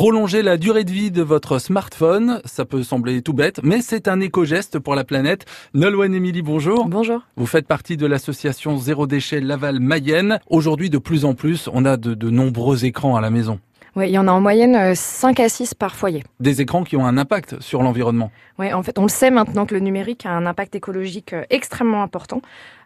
Prolonger la durée de vie de votre smartphone, ça peut sembler tout bête, mais c'est un éco-geste pour la planète. Nolwenn Émilie, bonjour. Bonjour. Vous faites partie de l'association Zéro Déchet Laval-Mayenne. Aujourd'hui, de plus en plus, on a de, de nombreux écrans à la maison. Oui, il y en a en moyenne 5 à 6 par foyer. Des écrans qui ont un impact sur l'environnement. Oui, en fait, on le sait maintenant que le numérique a un impact écologique euh, extrêmement important.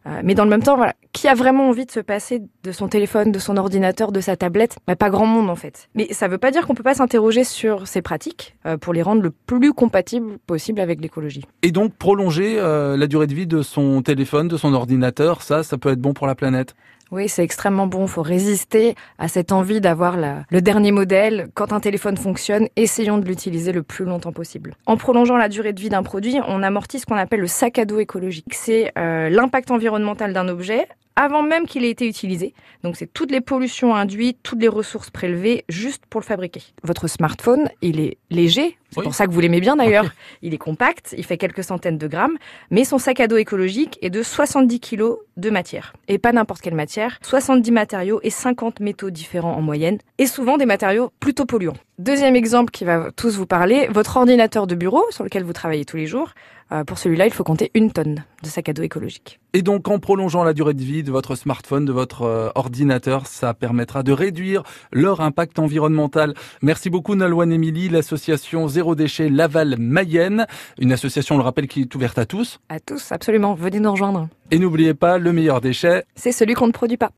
Euh, mais dans le même temps, voilà, qui a vraiment envie de se passer de son téléphone, de son ordinateur, de sa tablette? Bah, Pas grand monde en fait. Mais ça ne veut pas dire qu'on peut pas s'interroger sur ces pratiques euh, pour les rendre le plus compatibles possible avec l'écologie. Et donc prolonger la durée de vie de son téléphone, de son ordinateur, ça, ça peut être bon pour la planète? Oui, c'est extrêmement bon. Il faut résister à cette envie d'avoir le dernier modèle. Quand un téléphone fonctionne, essayons de l'utiliser le plus longtemps possible. En prolongeant la durée de vie d'un produit, on amortit ce qu'on appelle le sac à dos écologique. C'est euh, l'impact environnemental d'un objet avant même qu'il ait été utilisé. Donc c'est toutes les pollutions induites, toutes les ressources prélevées juste pour le fabriquer. Votre smartphone, il est léger, c'est pour ça que vous l'aimez bien d'ailleurs. il est compact, il fait quelques centaines de grammes, mais son sac à dos écologique est de 70 kilos de matière. Et pas n'importe quelle matière, 70 matériaux et 50 métaux différents en moyenne, et souvent des matériaux plutôt polluants. Deuxième exemple qui va tous vous parler, votre ordinateur de bureau sur lequel vous travaillez tous les jours. Euh, pour celui-là, il faut compter une tonne de sac à dos écologique. Et donc, en prolongeant la durée de vie de votre smartphone, de votre euh, ordinateur, ça permettra de réduire leur impact environnemental. Merci beaucoup, Nalwan Emily, l'association Zéro Déchet Laval Mayenne, une association, on le rappelle, qui est ouverte à tous. À tous, absolument. Venez nous rejoindre. Et n'oubliez pas, le meilleur déchet, c'est celui qu'on ne produit pas.